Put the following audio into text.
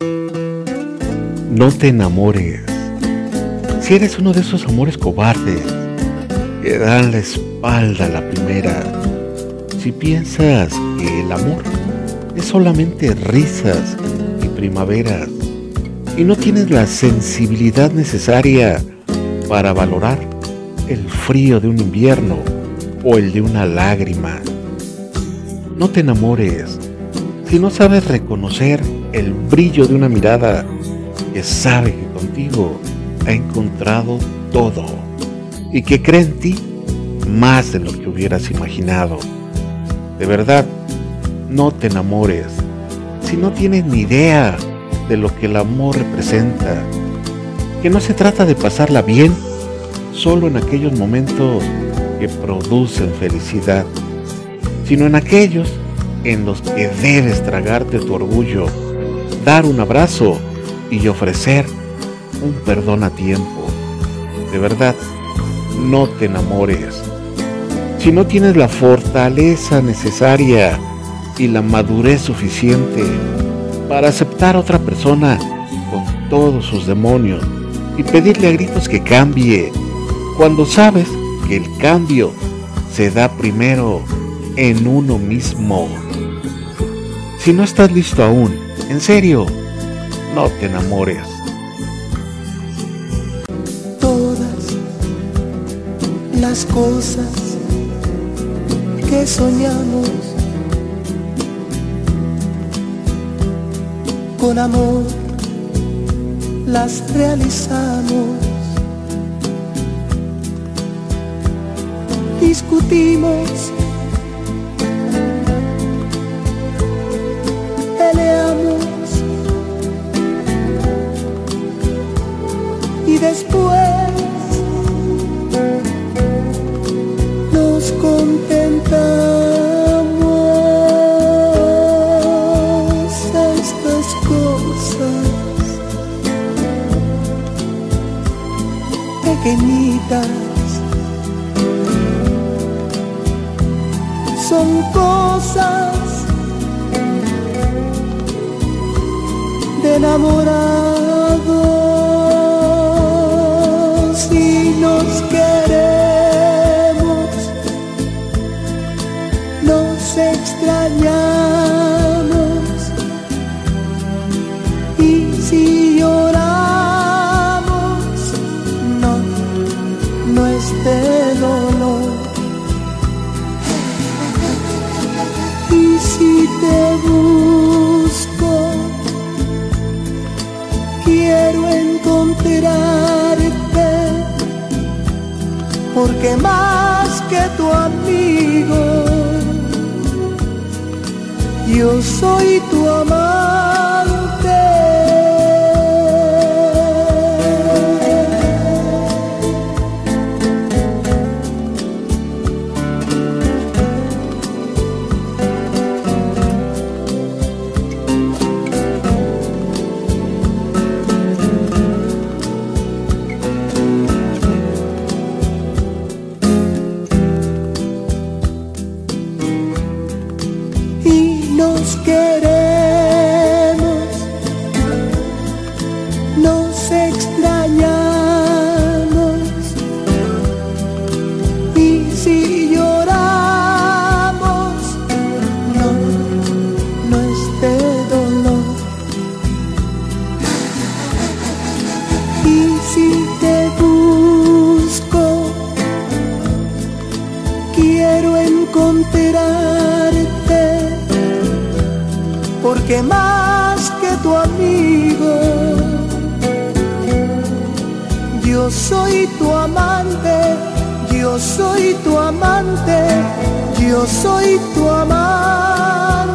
No te enamores. Si eres uno de esos amores cobardes que dan la espalda a la primera, si piensas que el amor es solamente risas y primaveras y no tienes la sensibilidad necesaria para valorar el frío de un invierno o el de una lágrima, no te enamores si no sabes reconocer el brillo de una mirada que sabe que contigo ha encontrado todo y que cree en ti más de lo que hubieras imaginado. De verdad, no te enamores si no tienes ni idea de lo que el amor representa. Que no se trata de pasarla bien solo en aquellos momentos que producen felicidad, sino en aquellos en los que debes tragarte tu orgullo, dar un abrazo y ofrecer un perdón a tiempo. De verdad, no te enamores. Si no tienes la fortaleza necesaria y la madurez suficiente para aceptar a otra persona con todos sus demonios y pedirle a gritos que cambie, cuando sabes que el cambio se da primero en uno mismo. Si no estás listo aún, en serio, no te enamores. Todas las cosas que soñamos con amor las realizamos. Discutimos, pequeñitas. Son cosas de enamorados quiero encontrarte, porque más que tu amigo, yo soy tu amante. Porque más que tu amigo, yo soy tu amante, yo soy tu amante, yo soy tu amante.